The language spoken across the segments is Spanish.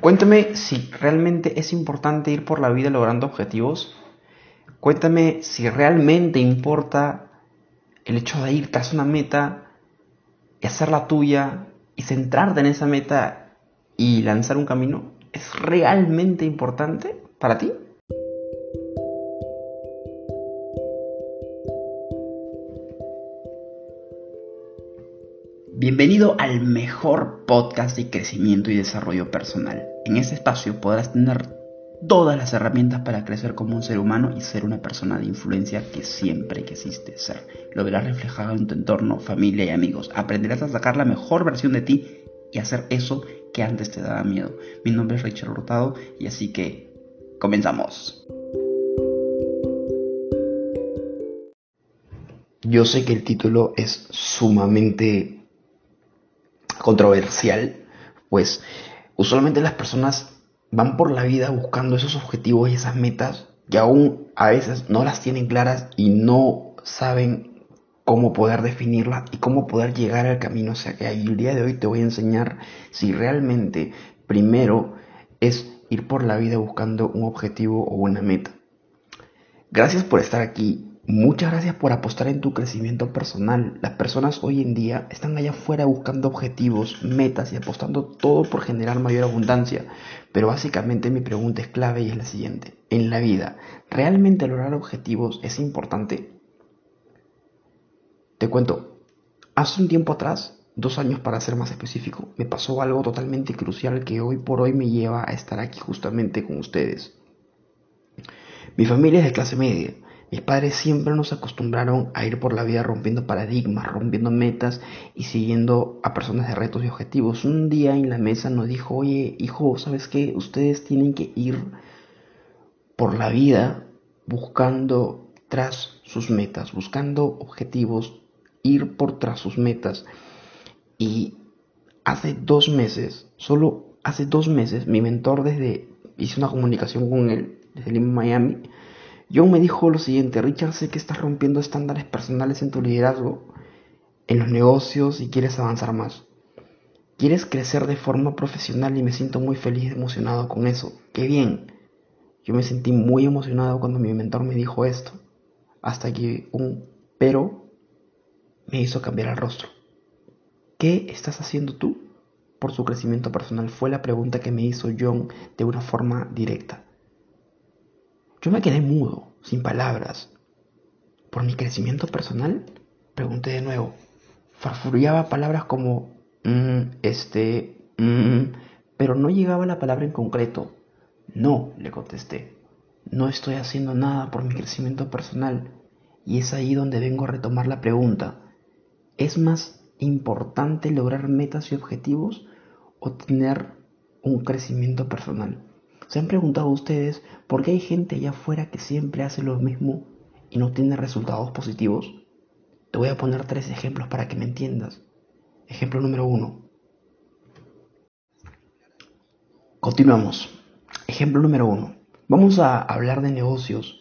Cuéntame si realmente es importante ir por la vida logrando objetivos. Cuéntame si realmente importa el hecho de ir tras una meta y hacerla tuya y centrarte en esa meta y lanzar un camino. ¿Es realmente importante para ti? Bienvenido al mejor podcast de crecimiento y desarrollo personal. En este espacio podrás tener todas las herramientas para crecer como un ser humano y ser una persona de influencia que siempre quisiste ser. Lo verás reflejado en tu entorno, familia y amigos. Aprenderás a sacar la mejor versión de ti y hacer eso que antes te daba miedo. Mi nombre es Richard Hurtado y así que comenzamos. Yo sé que el título es sumamente controversial, pues usualmente las personas van por la vida buscando esos objetivos y esas metas que aún a veces no las tienen claras y no saben cómo poder definirlas y cómo poder llegar al camino hacia que el día de hoy te voy a enseñar si realmente primero es ir por la vida buscando un objetivo o una meta. Gracias por estar aquí Muchas gracias por apostar en tu crecimiento personal. Las personas hoy en día están allá afuera buscando objetivos, metas y apostando todo por generar mayor abundancia. Pero básicamente mi pregunta es clave y es la siguiente. En la vida, ¿realmente lograr objetivos es importante? Te cuento, hace un tiempo atrás, dos años para ser más específico, me pasó algo totalmente crucial que hoy por hoy me lleva a estar aquí justamente con ustedes. Mi familia es de clase media mis padres siempre nos acostumbraron a ir por la vida rompiendo paradigmas, rompiendo metas y siguiendo a personas de retos y objetivos. Un día en la mesa nos dijo, oye, hijo, ¿sabes qué? Ustedes tienen que ir por la vida buscando tras sus metas, buscando objetivos, ir por tras sus metas. Y hace dos meses, solo hace dos meses, mi mentor desde, hice una comunicación con él desde Lima, Miami, John me dijo lo siguiente, Richard, sé que estás rompiendo estándares personales en tu liderazgo, en los negocios y quieres avanzar más. Quieres crecer de forma profesional y me siento muy feliz y emocionado con eso. ¡Qué bien! Yo me sentí muy emocionado cuando mi mentor me dijo esto, hasta que un pero me hizo cambiar el rostro. ¿Qué estás haciendo tú por su crecimiento personal? Fue la pregunta que me hizo John de una forma directa. Yo me quedé mudo, sin palabras. ¿Por mi crecimiento personal? Pregunté de nuevo. Farfullaba palabras como mm, este, mm", pero no llegaba la palabra en concreto. No, le contesté. No estoy haciendo nada por mi crecimiento personal. Y es ahí donde vengo a retomar la pregunta. ¿Es más importante lograr metas y objetivos o tener un crecimiento personal? ¿Se han preguntado ustedes por qué hay gente allá afuera que siempre hace lo mismo y no tiene resultados positivos? Te voy a poner tres ejemplos para que me entiendas. Ejemplo número uno. Continuamos. Ejemplo número uno. Vamos a hablar de negocios.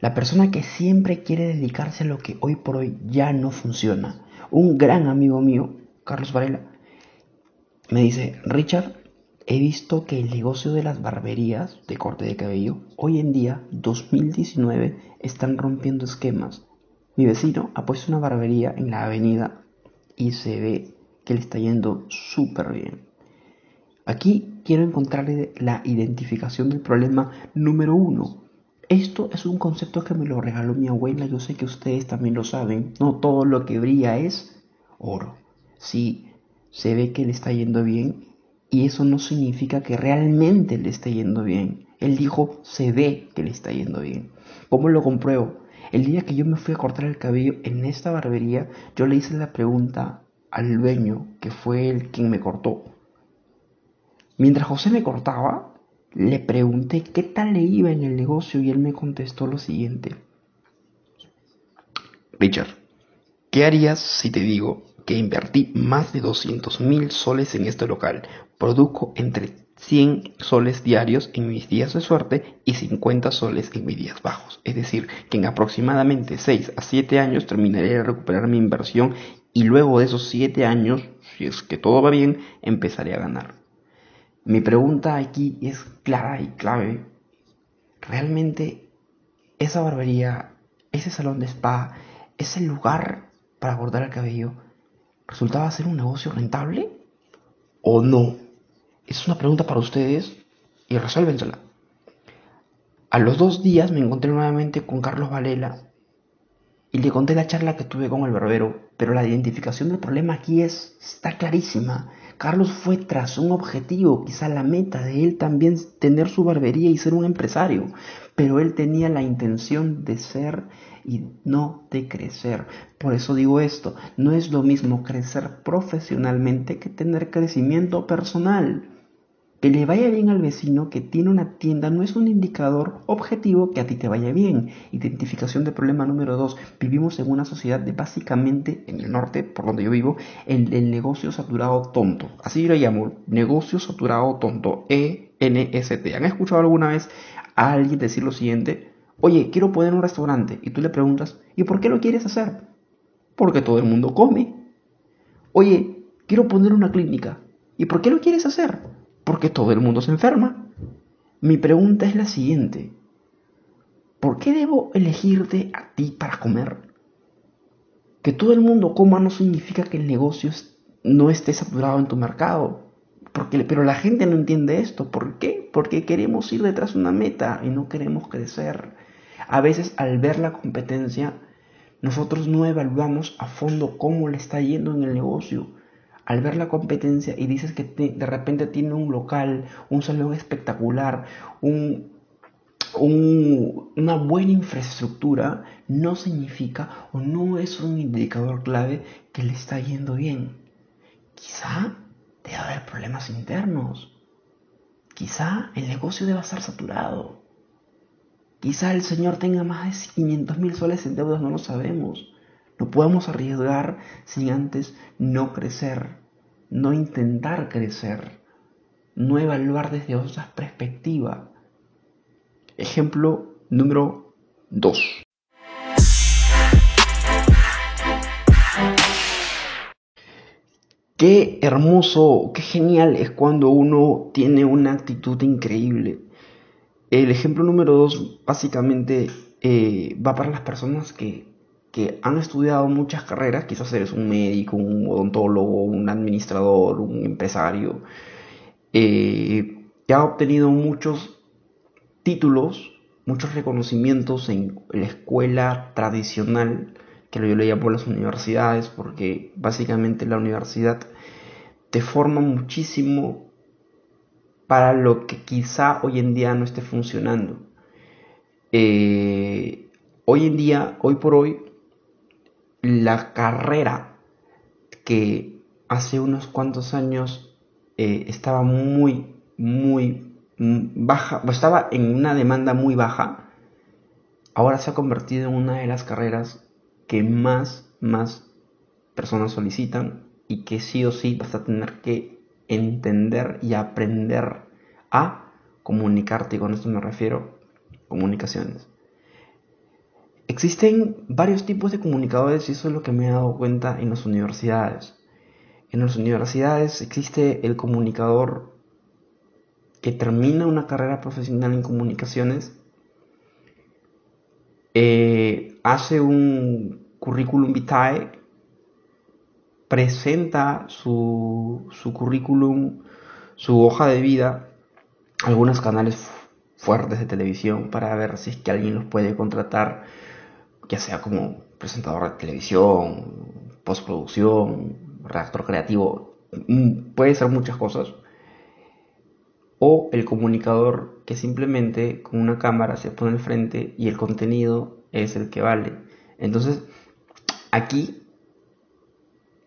La persona que siempre quiere dedicarse a lo que hoy por hoy ya no funciona. Un gran amigo mío, Carlos Varela, me dice, Richard, he visto que el negocio de las barberías de corte de cabello hoy en día, 2019, están rompiendo esquemas. Mi vecino ha puesto una barbería en la avenida y se ve que le está yendo súper bien. Aquí quiero encontrarle la identificación del problema número uno. Esto es un concepto que me lo regaló mi abuela, yo sé que ustedes también lo saben. No todo lo que brilla es oro. Si se ve que le está yendo bien, y eso no significa que realmente le esté yendo bien. Él dijo, se ve que le está yendo bien. ¿Cómo lo compruebo? El día que yo me fui a cortar el cabello en esta barbería, yo le hice la pregunta al dueño, que fue el quien me cortó. Mientras José me cortaba, le pregunté qué tal le iba en el negocio y él me contestó lo siguiente. Richard, ¿qué harías si te digo que invertí más de 200 mil soles en este local. Produjo entre 100 soles diarios en mis días de suerte y 50 soles en mis días bajos. Es decir, que en aproximadamente 6 a 7 años terminaré de recuperar mi inversión y luego de esos 7 años, si es que todo va bien, empezaré a ganar. Mi pregunta aquí es clara y clave. ¿Realmente esa barbería, ese salón de spa, ese lugar para cortar el cabello, resultaba ser un negocio rentable o no? Es una pregunta para ustedes y resuélvensela. A los dos días me encontré nuevamente con Carlos Valela y le conté la charla que tuve con el barbero, pero la identificación del problema aquí es, está clarísima. Carlos fue tras un objetivo, quizá la meta de él también tener su barbería y ser un empresario, pero él tenía la intención de ser y no de crecer. Por eso digo esto, no es lo mismo crecer profesionalmente que tener crecimiento personal. Que le vaya bien al vecino que tiene una tienda no es un indicador objetivo que a ti te vaya bien. Identificación de problema número dos. Vivimos en una sociedad de básicamente, en el norte, por donde yo vivo, el, el negocio saturado tonto. Así yo lo llamo, negocio saturado tonto. E-N-S-T. ¿Han escuchado alguna vez a alguien decir lo siguiente? Oye, quiero poner un restaurante. Y tú le preguntas, ¿y por qué lo quieres hacer? Porque todo el mundo come. Oye, quiero poner una clínica. ¿Y por qué lo quieres hacer? Porque todo el mundo se enferma. Mi pregunta es la siguiente. ¿Por qué debo elegirte a ti para comer? Que todo el mundo coma no significa que el negocio no esté saturado en tu mercado. Porque, pero la gente no entiende esto. ¿Por qué? Porque queremos ir detrás de una meta y no queremos crecer. A veces al ver la competencia, nosotros no evaluamos a fondo cómo le está yendo en el negocio al ver la competencia y dices que de repente tiene un local, un salón espectacular, un, una buena infraestructura, no significa o no es un indicador clave que le está yendo bien. Quizá debe haber problemas internos. Quizá el negocio deba estar saturado. Quizá el señor tenga más de 500 mil soles en deudas, no lo sabemos. No podemos arriesgar sin antes no crecer, no intentar crecer, no evaluar desde otra perspectiva. Ejemplo número 2. Qué hermoso, qué genial es cuando uno tiene una actitud increíble. El ejemplo número 2 básicamente eh, va para las personas que que han estudiado muchas carreras, quizás eres un médico, un odontólogo, un administrador, un empresario, eh, que ha obtenido muchos títulos, muchos reconocimientos en la escuela tradicional, que yo le llamo las universidades, porque básicamente la universidad te forma muchísimo para lo que quizá hoy en día no esté funcionando. Eh, hoy en día, hoy por hoy, la carrera que hace unos cuantos años eh, estaba muy, muy baja, estaba en una demanda muy baja, ahora se ha convertido en una de las carreras que más, más personas solicitan y que sí o sí vas a tener que entender y aprender a comunicarte, y con esto me refiero comunicaciones. Existen varios tipos de comunicadores y eso es lo que me he dado cuenta en las universidades. En las universidades existe el comunicador que termina una carrera profesional en comunicaciones, eh, hace un currículum vitae, presenta su, su currículum, su hoja de vida, algunos canales fuertes de televisión para ver si es que alguien los puede contratar ya sea como presentador de televisión, postproducción, redactor creativo, mm, puede ser muchas cosas. O el comunicador que simplemente con una cámara se pone al frente y el contenido es el que vale. Entonces, aquí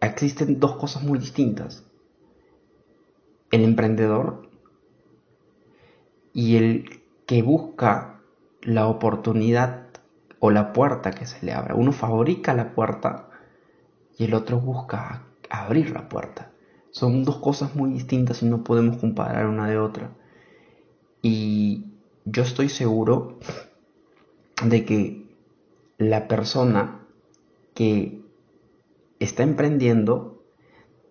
existen dos cosas muy distintas. El emprendedor y el que busca la oportunidad o la puerta que se le abra. Uno fabrica la puerta y el otro busca abrir la puerta. Son dos cosas muy distintas y no podemos comparar una de otra. Y yo estoy seguro de que la persona que está emprendiendo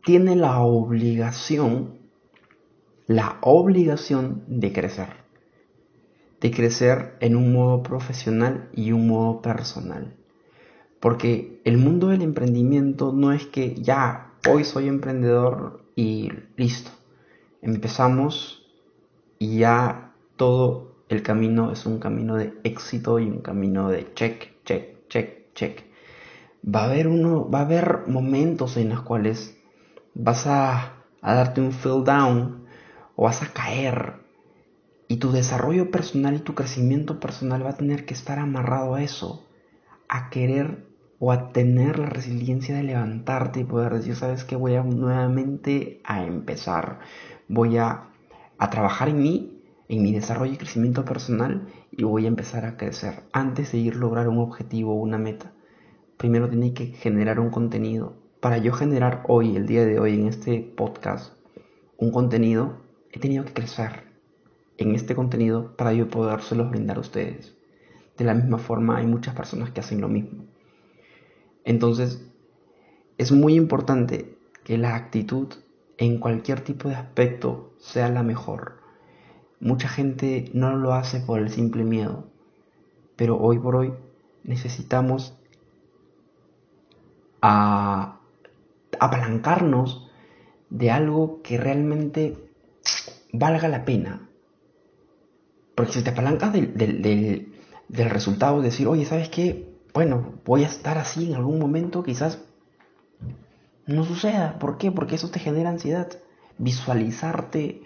tiene la obligación la obligación de crecer. De crecer en un modo profesional y un modo personal. Porque el mundo del emprendimiento no es que ya, hoy soy emprendedor y listo. Empezamos y ya todo el camino es un camino de éxito y un camino de check, check, check, check. Va a haber uno, va a haber momentos en los cuales vas a, a darte un feel down o vas a caer y tu desarrollo personal y tu crecimiento personal va a tener que estar amarrado a eso, a querer o a tener la resiliencia de levantarte y poder decir, sabes que voy a nuevamente a empezar, voy a, a trabajar en mí, en mi desarrollo y crecimiento personal y voy a empezar a crecer antes de ir a lograr un objetivo o una meta. Primero tiene que generar un contenido. Para yo generar hoy, el día de hoy, en este podcast, un contenido, he tenido que crecer en este contenido para yo podérselos brindar a ustedes. De la misma forma, hay muchas personas que hacen lo mismo. Entonces, es muy importante que la actitud en cualquier tipo de aspecto sea la mejor. Mucha gente no lo hace por el simple miedo, pero hoy por hoy necesitamos apalancarnos de algo que realmente valga la pena. Porque si te apalancas del, del, del, del resultado, decir, oye, ¿sabes qué? bueno, voy a estar así en algún momento, quizás no suceda. ¿Por qué? Porque eso te genera ansiedad. Visualizarte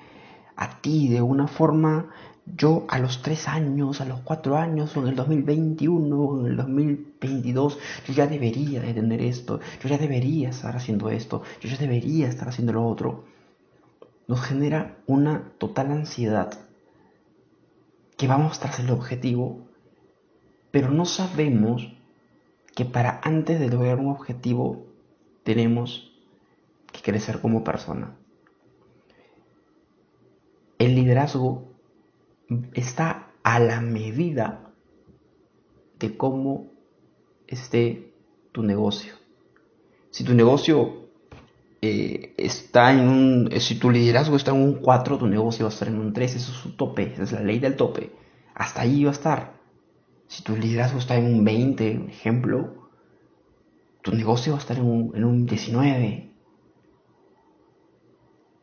a ti de una forma, yo a los 3 años, a los 4 años, o en el 2021, o en el 2022, yo ya debería de tener esto, yo ya debería estar haciendo esto, yo ya debería estar haciendo lo otro. Nos genera una total ansiedad que vamos tras el objetivo pero no sabemos que para antes de lograr un objetivo tenemos que crecer como persona. El liderazgo está a la medida de cómo esté tu negocio. Si tu negocio eh, está en un, si tu liderazgo está en un 4, tu negocio va a estar en un 3, eso es su tope, esa es la ley del tope. Hasta ahí va a estar. Si tu liderazgo está en un 20, un ejemplo, tu negocio va a estar en un, en un 19.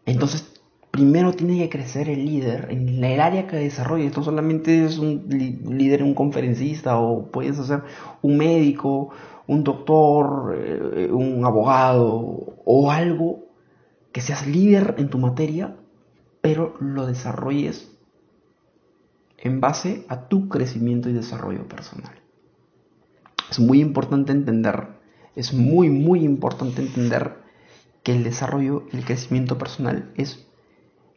Entonces, primero tiene que crecer el líder en el área que desarrolla. Esto solamente es un líder, un conferencista, o puedes ser un médico, un doctor, eh, un abogado, o algo que seas líder en tu materia, pero lo desarrolles en base a tu crecimiento y desarrollo personal. Es muy importante entender, es muy, muy importante entender que el desarrollo el crecimiento personal es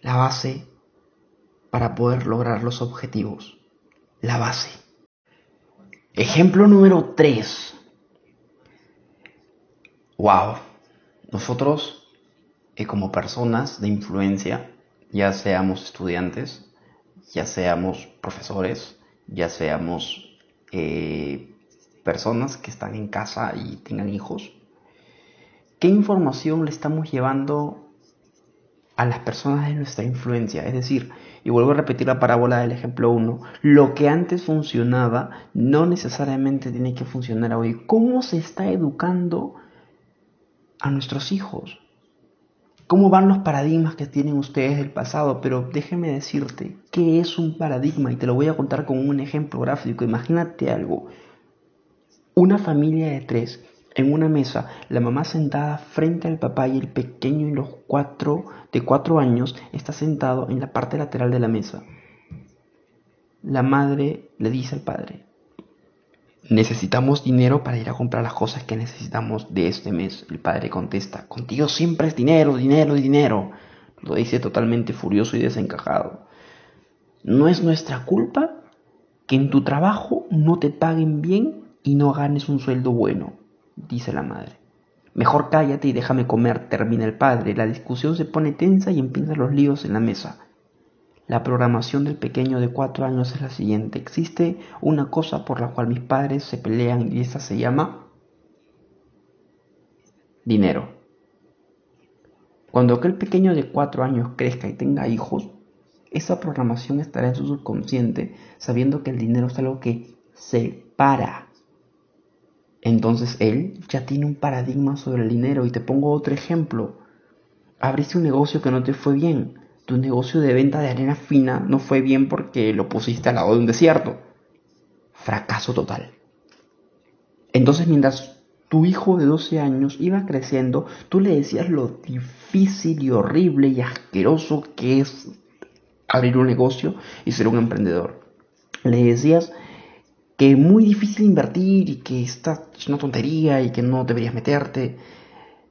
la base para poder lograr los objetivos. La base. Ejemplo número 3. Wow. Nosotros, eh, como personas de influencia, ya seamos estudiantes, ya seamos profesores, ya seamos eh, personas que están en casa y tengan hijos, ¿qué información le estamos llevando a las personas de nuestra influencia? Es decir, y vuelvo a repetir la parábola del ejemplo 1, lo que antes funcionaba no necesariamente tiene que funcionar hoy. ¿Cómo se está educando a nuestros hijos? cómo van los paradigmas que tienen ustedes del pasado, pero déjeme decirte qué es un paradigma y te lo voy a contar con un ejemplo gráfico. Imagínate algo. Una familia de tres en una mesa, la mamá sentada frente al papá y el pequeño y los cuatro de cuatro años está sentado en la parte lateral de la mesa. La madre le dice al padre, Necesitamos dinero para ir a comprar las cosas que necesitamos de este mes. El padre contesta, contigo siempre es dinero, dinero, dinero. Lo dice totalmente furioso y desencajado. No es nuestra culpa que en tu trabajo no te paguen bien y no ganes un sueldo bueno, dice la madre. Mejor cállate y déjame comer, termina el padre. La discusión se pone tensa y empiezan los líos en la mesa. La programación del pequeño de cuatro años es la siguiente. Existe una cosa por la cual mis padres se pelean y esa se llama dinero. Cuando aquel pequeño de 4 años crezca y tenga hijos, esa programación estará en su subconsciente sabiendo que el dinero es algo que se para. Entonces él ya tiene un paradigma sobre el dinero y te pongo otro ejemplo. Abriste un negocio que no te fue bien. Tu negocio de venta de arena fina no fue bien porque lo pusiste al lado de un desierto. Fracaso total. Entonces mientras tu hijo de 12 años iba creciendo, tú le decías lo difícil y horrible y asqueroso que es abrir un negocio y ser un emprendedor. Le decías que es muy difícil invertir y que está es una tontería y que no deberías meterte.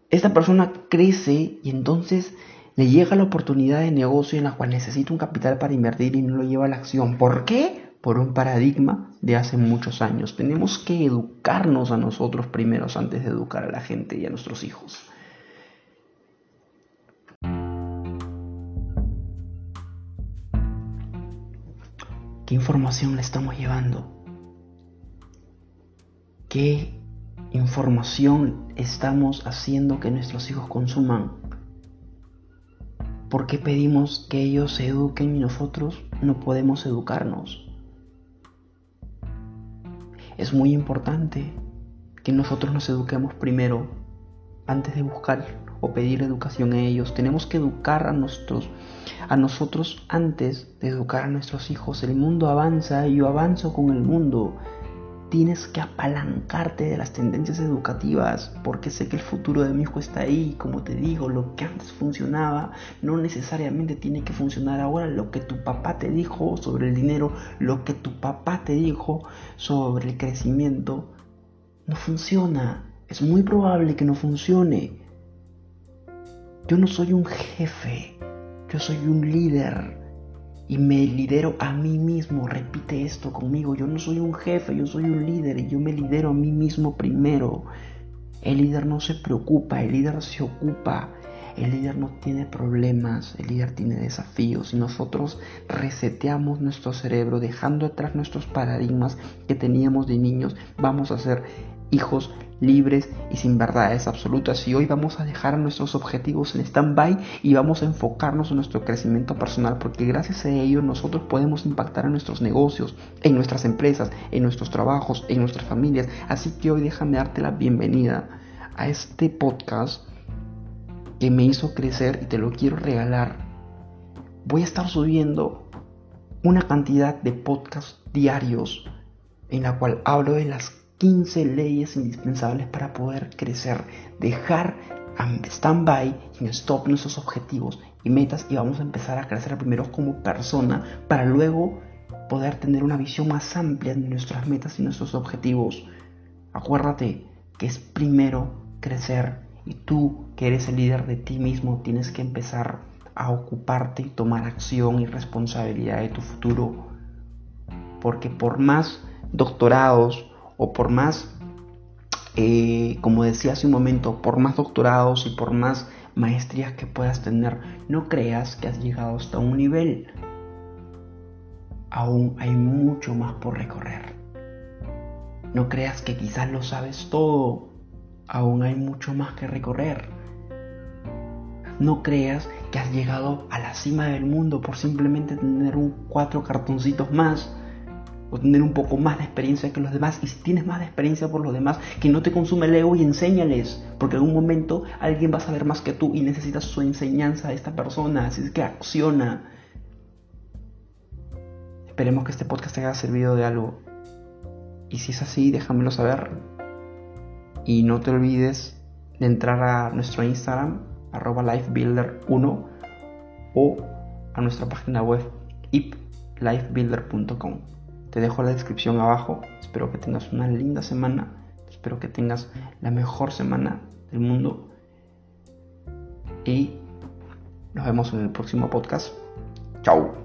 Esta persona crece y entonces le llega la oportunidad de negocio en la cual necesita un capital para invertir y no lo lleva a la acción. ¿Por qué? Por un paradigma de hace muchos años. Tenemos que educarnos a nosotros primeros antes de educar a la gente y a nuestros hijos. ¿Qué información le estamos llevando? ¿Qué información estamos haciendo que nuestros hijos consuman? ¿Por qué pedimos que ellos se eduquen y nosotros no podemos educarnos? Es muy importante que nosotros nos eduquemos primero antes de buscar o pedir educación a ellos. Tenemos que educar a nuestros a nosotros antes de educar a nuestros hijos. El mundo avanza y yo avanzo con el mundo. Tienes que apalancarte de las tendencias educativas porque sé que el futuro de mi hijo está ahí. Como te digo, lo que antes funcionaba no necesariamente tiene que funcionar ahora. Lo que tu papá te dijo sobre el dinero, lo que tu papá te dijo sobre el crecimiento, no funciona. Es muy probable que no funcione. Yo no soy un jefe, yo soy un líder y me lidero a mí mismo. Repite esto conmigo, yo no soy un jefe, yo soy un líder y yo me lidero a mí mismo primero. El líder no se preocupa, el líder se ocupa. El líder no tiene problemas, el líder tiene desafíos y nosotros reseteamos nuestro cerebro dejando atrás nuestros paradigmas que teníamos de niños. Vamos a ser hijos libres y sin verdades absolutas. Y hoy vamos a dejar nuestros objetivos en stand-by y vamos a enfocarnos en nuestro crecimiento personal, porque gracias a ello nosotros podemos impactar en nuestros negocios, en nuestras empresas, en nuestros trabajos, en nuestras familias. Así que hoy déjame darte la bienvenida a este podcast que me hizo crecer y te lo quiero regalar. Voy a estar subiendo una cantidad de podcasts diarios en la cual hablo de las 15 leyes indispensables para poder crecer, dejar stand-by en stop nuestros objetivos y metas y vamos a empezar a crecer primero como persona para luego poder tener una visión más amplia de nuestras metas y nuestros objetivos. Acuérdate que es primero crecer y tú que eres el líder de ti mismo tienes que empezar a ocuparte y tomar acción y responsabilidad de tu futuro. Porque por más doctorados, o por más, eh, como decía hace un momento, por más doctorados y por más maestrías que puedas tener, no creas que has llegado hasta un nivel. Aún hay mucho más por recorrer. No creas que quizás lo sabes todo. Aún hay mucho más que recorrer. No creas que has llegado a la cima del mundo por simplemente tener un cuatro cartoncitos más o tener un poco más de experiencia que los demás. Y si tienes más de experiencia por los demás, que no te consume el ego y enséñales, porque en un momento alguien va a saber más que tú y necesitas su enseñanza de esta persona, así es que acciona. Esperemos que este podcast te haya servido de algo. Y si es así, déjamelo saber. Y no te olvides de entrar a nuestro Instagram, arroba lifebuilder1 o a nuestra página web iplifebuilder.com. Te dejo la descripción abajo. Espero que tengas una linda semana. Espero que tengas la mejor semana del mundo. Y nos vemos en el próximo podcast. Chao.